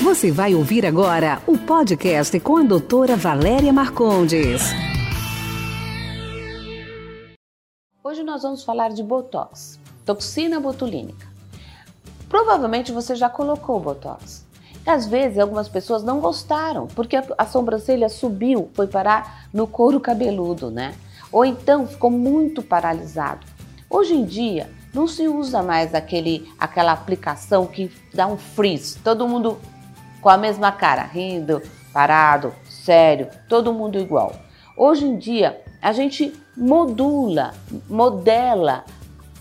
Você vai ouvir agora o podcast com a doutora Valéria Marcondes. Hoje nós vamos falar de Botox, toxina botulínica. Provavelmente você já colocou Botox. Às vezes algumas pessoas não gostaram, porque a, sobrancelha subiu, foi parar no couro cabeludo, né? Ou então ficou muito paralisado. Hoje em dia não se usa mais aquele, aquela aplicação que dá um freeze, todo mundo com a mesma cara, rindo, parado, sério, todo mundo igual. Hoje em dia a gente modula, modela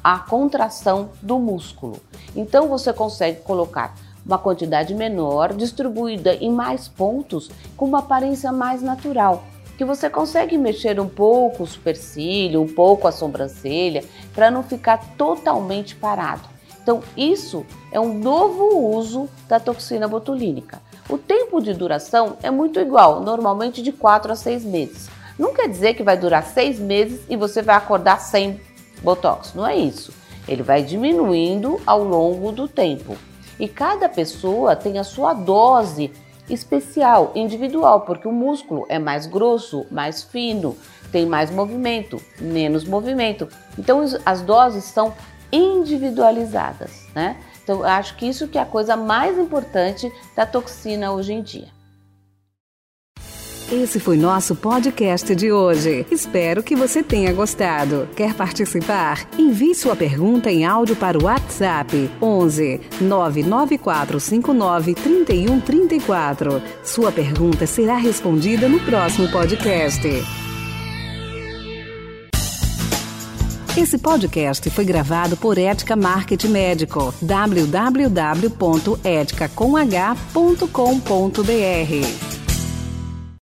a contração do músculo. Então você consegue colocar uma quantidade menor, distribuída em mais pontos, com uma aparência mais natural. Que você consegue mexer um pouco o supercílio, um pouco a sobrancelha, para não ficar totalmente parado. Então, isso é um novo uso da toxina botulínica. O tempo de duração é muito igual, normalmente de 4 a 6 meses. Não quer dizer que vai durar 6 meses e você vai acordar sem botox, não é isso. Ele vai diminuindo ao longo do tempo. E cada pessoa tem a sua dose especial, individual, porque o músculo é mais grosso, mais fino, tem mais movimento, menos movimento. Então as doses são individualizadas, né? Então acho que isso que é a coisa mais importante da toxina hoje em dia. Esse foi nosso podcast de hoje. Espero que você tenha gostado. Quer participar? Envie sua pergunta em áudio para o WhatsApp 11 99459 3134. Sua pergunta será respondida no próximo podcast. Esse podcast foi gravado por Ética Marketing Médico. www.eticacomh.com.br